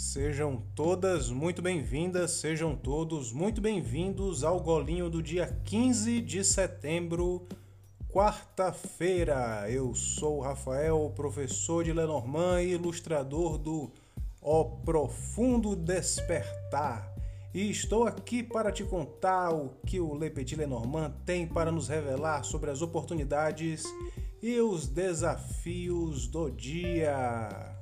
Sejam todas muito bem-vindas, sejam todos muito bem-vindos ao golinho do dia 15 de setembro, quarta-feira. Eu sou Rafael, professor de Lenormand e ilustrador do O Profundo Despertar. E estou aqui para te contar o que o Le Petit Lenormand tem para nos revelar sobre as oportunidades e os desafios do dia.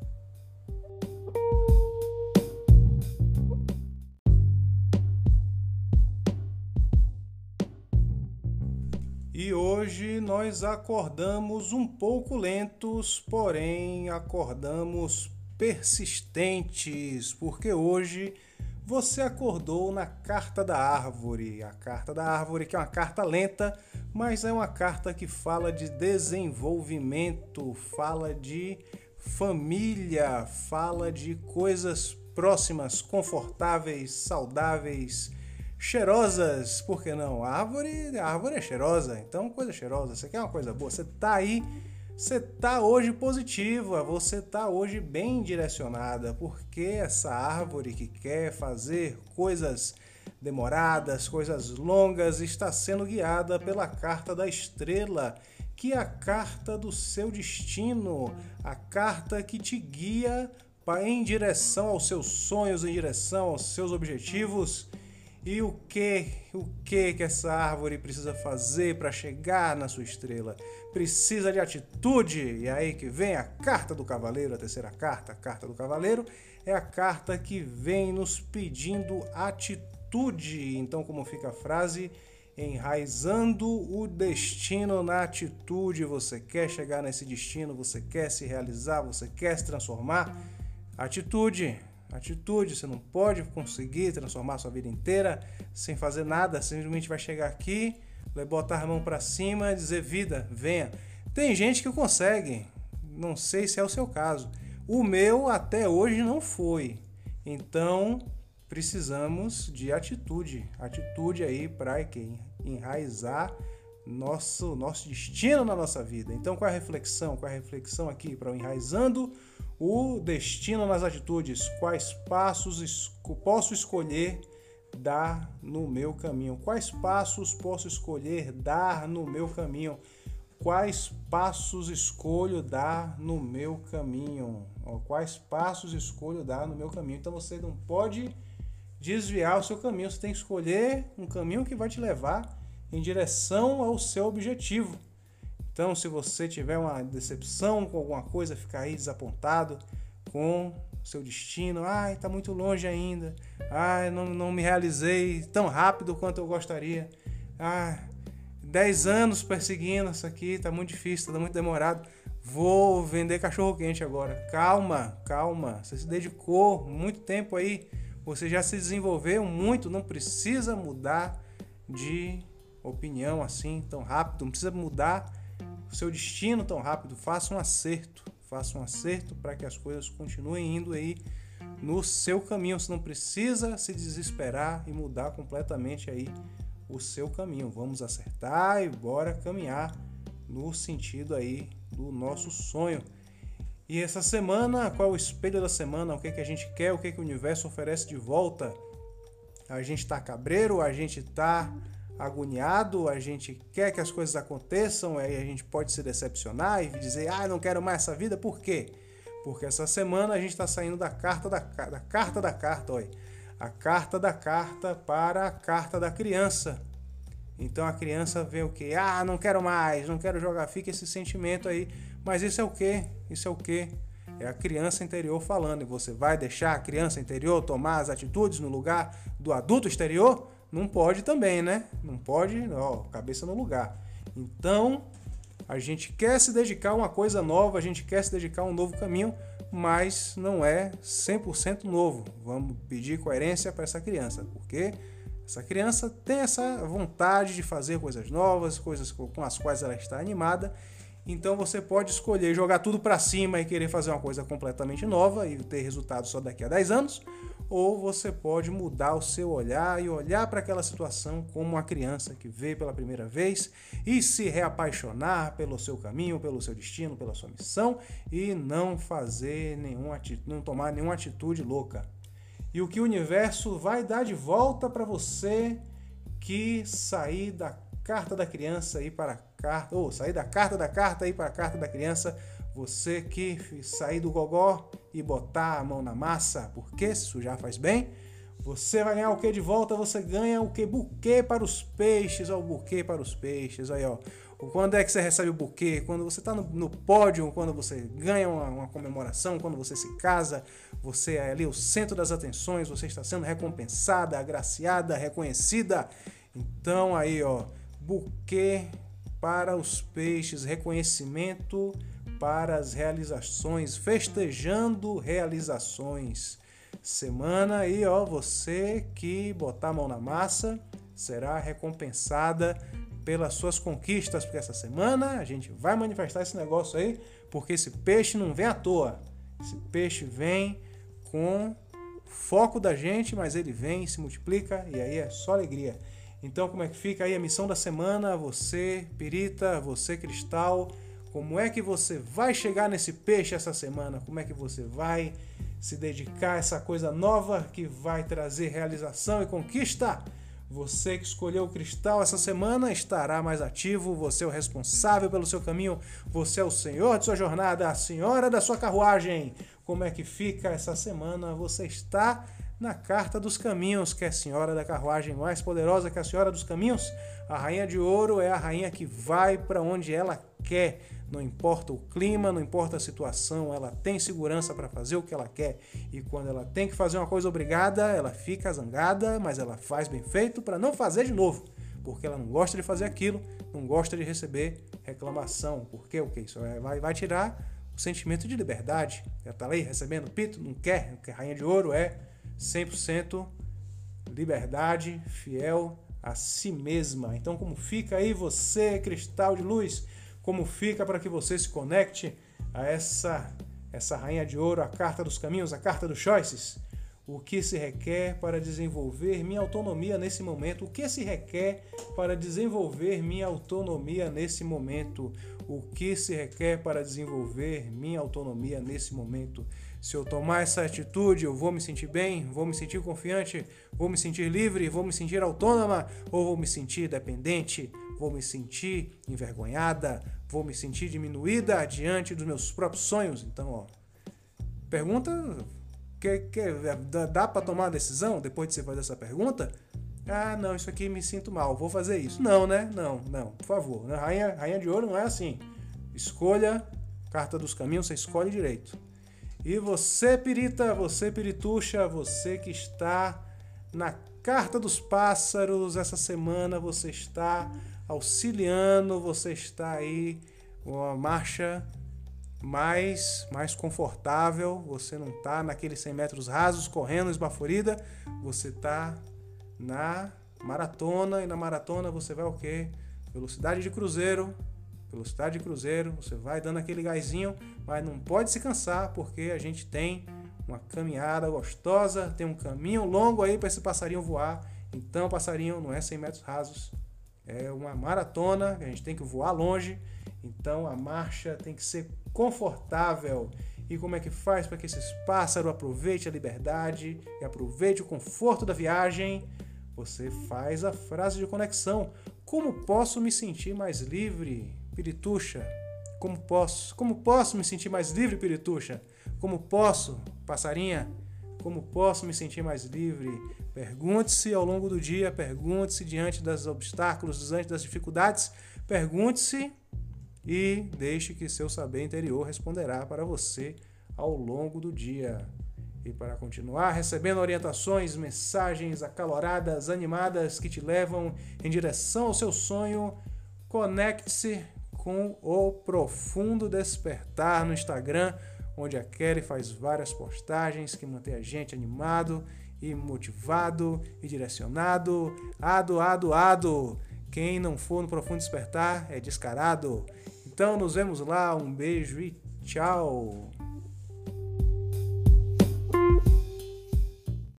E hoje nós acordamos um pouco lentos, porém acordamos persistentes, porque hoje você acordou na carta da árvore. A carta da árvore, que é uma carta lenta, mas é uma carta que fala de desenvolvimento, fala de família, fala de coisas próximas, confortáveis, saudáveis cheirosas, por que não? A árvore, a árvore é cheirosa, então coisa cheirosa. Você quer uma coisa boa? Você tá aí, você tá hoje positiva, você tá hoje bem direcionada, porque essa árvore que quer fazer coisas demoradas, coisas longas, está sendo guiada pela carta da estrela, que é a carta do seu destino, a carta que te guia em direção aos seus sonhos, em direção aos seus objetivos e o que, o que que essa árvore precisa fazer para chegar na sua estrela? Precisa de atitude. E aí que vem a carta do cavaleiro, a terceira carta, a carta do cavaleiro é a carta que vem nos pedindo atitude. Então, como fica a frase? Enraizando o destino na atitude. Você quer chegar nesse destino, você quer se realizar, você quer se transformar? Atitude. Atitude, você não pode conseguir transformar sua vida inteira sem fazer nada, simplesmente vai chegar aqui, vai botar a mão para cima e dizer vida, venha. Tem gente que consegue, não sei se é o seu caso. O meu até hoje não foi. Então, precisamos de atitude, atitude aí para enraizar nosso nosso destino na nossa vida. Então, qual é a reflexão? Qual é a reflexão aqui para o enraizando o destino nas atitudes, quais passos posso escolher dar no meu caminho? Quais passos posso escolher dar no meu caminho? Quais passos escolho dar no meu caminho? Quais passos escolho dar no meu caminho? Então você não pode desviar o seu caminho, você tem que escolher um caminho que vai te levar em direção ao seu objetivo. Então, se você tiver uma decepção com alguma coisa, ficar aí desapontado com seu destino, ai, está muito longe ainda, ai, não, não me realizei tão rápido quanto eu gostaria, ai, 10 anos perseguindo isso aqui, está muito difícil, está muito demorado, vou vender cachorro quente agora. Calma, calma, você se dedicou muito tempo aí, você já se desenvolveu muito, não precisa mudar de opinião assim tão rápido, não precisa mudar o seu destino tão rápido, faça um acerto, faça um acerto para que as coisas continuem indo aí no seu caminho. Você não precisa se desesperar e mudar completamente aí o seu caminho. Vamos acertar e bora caminhar no sentido aí do nosso sonho. E essa semana, qual é o espelho da semana? O que, que a gente quer? O que, que o universo oferece de volta? A gente está cabreiro? A gente está agoniado, a gente quer que as coisas aconteçam, aí a gente pode se decepcionar e dizer, ah, não quero mais essa vida, por quê? Porque essa semana a gente está saindo da carta da, da carta da carta, olha, a carta da carta para a carta da criança. Então a criança vê o que? Ah, não quero mais, não quero jogar, fica esse sentimento aí. Mas isso é o que? Isso é o que? É a criança interior falando. E você vai deixar a criança interior tomar as atitudes no lugar do adulto exterior? Não pode também, né? Não pode, ó, cabeça no lugar. Então, a gente quer se dedicar a uma coisa nova, a gente quer se dedicar a um novo caminho, mas não é 100% novo. Vamos pedir coerência para essa criança, porque essa criança tem essa vontade de fazer coisas novas, coisas com as quais ela está animada. Então você pode escolher jogar tudo para cima e querer fazer uma coisa completamente nova e ter resultado só daqui a 10 anos, ou você pode mudar o seu olhar e olhar para aquela situação como uma criança que veio pela primeira vez e se reapaixonar pelo seu caminho, pelo seu destino, pela sua missão e não fazer nenhuma não tomar nenhuma atitude louca. E o que o universo vai dar de volta para você que sair da carta da criança e para a carta, ou sair da carta da carta e para a carta da criança você que sair do gogó e botar a mão na massa, porque isso já faz bem, você vai ganhar o que de volta? Você ganha o que? Buquê para os peixes, ó, o buquê para os peixes, aí ó. Quando é que você recebe o buquê? Quando você está no, no, pódio, quando você ganha uma, uma, comemoração, quando você se casa, você é ali o centro das atenções, você está sendo recompensada, agraciada, reconhecida. Então aí ó, buquê para os peixes, reconhecimento para as realizações, festejando realizações. Semana aí, ó, você que botar a mão na massa será recompensada pelas suas conquistas, porque essa semana a gente vai manifestar esse negócio aí, porque esse peixe não vem à toa. Esse peixe vem com foco da gente, mas ele vem, se multiplica e aí é só alegria. Então, como é que fica aí a missão da semana? Você, pirita, você, cristal, como é que você vai chegar nesse peixe essa semana? Como é que você vai se dedicar a essa coisa nova que vai trazer realização e conquista? Você que escolheu o cristal essa semana estará mais ativo, você é o responsável pelo seu caminho, você é o senhor de sua jornada, a senhora da sua carruagem. Como é que fica essa semana? Você está na carta dos caminhos, que é a senhora da carruagem mais poderosa que a senhora dos caminhos. A rainha de ouro é a rainha que vai para onde ela quer não importa o clima, não importa a situação, ela tem segurança para fazer o que ela quer. E quando ela tem que fazer uma coisa obrigada, ela fica zangada, mas ela faz bem feito para não fazer de novo, porque ela não gosta de fazer aquilo, não gosta de receber reclamação. Porque o que isso vai, vai tirar o sentimento de liberdade. Ela está ali recebendo pito, não quer, porque a rainha de ouro é 100% liberdade, fiel a si mesma. Então, como fica aí você, cristal de luz? como fica para que você se conecte a essa essa rainha de ouro, a carta dos caminhos, a carta dos choices. O que se requer para desenvolver minha autonomia nesse momento? O que se requer para desenvolver minha autonomia nesse momento? O que se requer para desenvolver minha autonomia nesse momento? Se eu tomar essa atitude, eu vou me sentir bem, vou me sentir confiante, vou me sentir livre, vou me sentir autônoma ou vou me sentir dependente? Vou me sentir envergonhada? Vou me sentir diminuída diante dos meus próprios sonhos? Então, ó, pergunta que, que dá, para tomar uma decisão depois de você fazer essa pergunta? Ah, não, isso aqui me sinto mal, vou fazer isso. Não, né? Não, não, por favor. Rainha, rainha de ouro não é assim. Escolha, carta dos caminhos, você escolhe direito. E você, pirita, você, pirituxa, você que está na carta dos pássaros, essa semana você está auxiliando, você está aí uma marcha mais mais confortável, você não está naqueles 100 metros rasos correndo esbaforida, você está na maratona. E na maratona você vai o quê? Velocidade de cruzeiro, velocidade de cruzeiro, você vai dando aquele gásinho, mas não pode se cansar porque a gente tem uma caminhada gostosa, tem um caminho longo aí para esse passarinho voar. Então, passarinho não é 100 metros rasos, é uma maratona, a gente tem que voar longe, então a marcha tem que ser confortável. E como é que faz para que esses pássaros aproveitem a liberdade e aproveite o conforto da viagem? Você faz a frase de conexão. Como posso me sentir mais livre, Pirituxa? Como posso? Como posso me sentir mais livre, Pirituxa? Como posso, passarinha? Como posso me sentir mais livre? Pergunte-se ao longo do dia, pergunte-se diante dos obstáculos, diante das dificuldades, pergunte-se e deixe que seu saber interior responderá para você ao longo do dia. E para continuar recebendo orientações, mensagens acaloradas, animadas que te levam em direção ao seu sonho, conecte-se com o Profundo Despertar no Instagram onde a Kelly faz várias postagens que mantém a gente animado e motivado e direcionado. Ado, ado, ado. Quem não for no Profundo Despertar é descarado. Então nos vemos lá. Um beijo e tchau.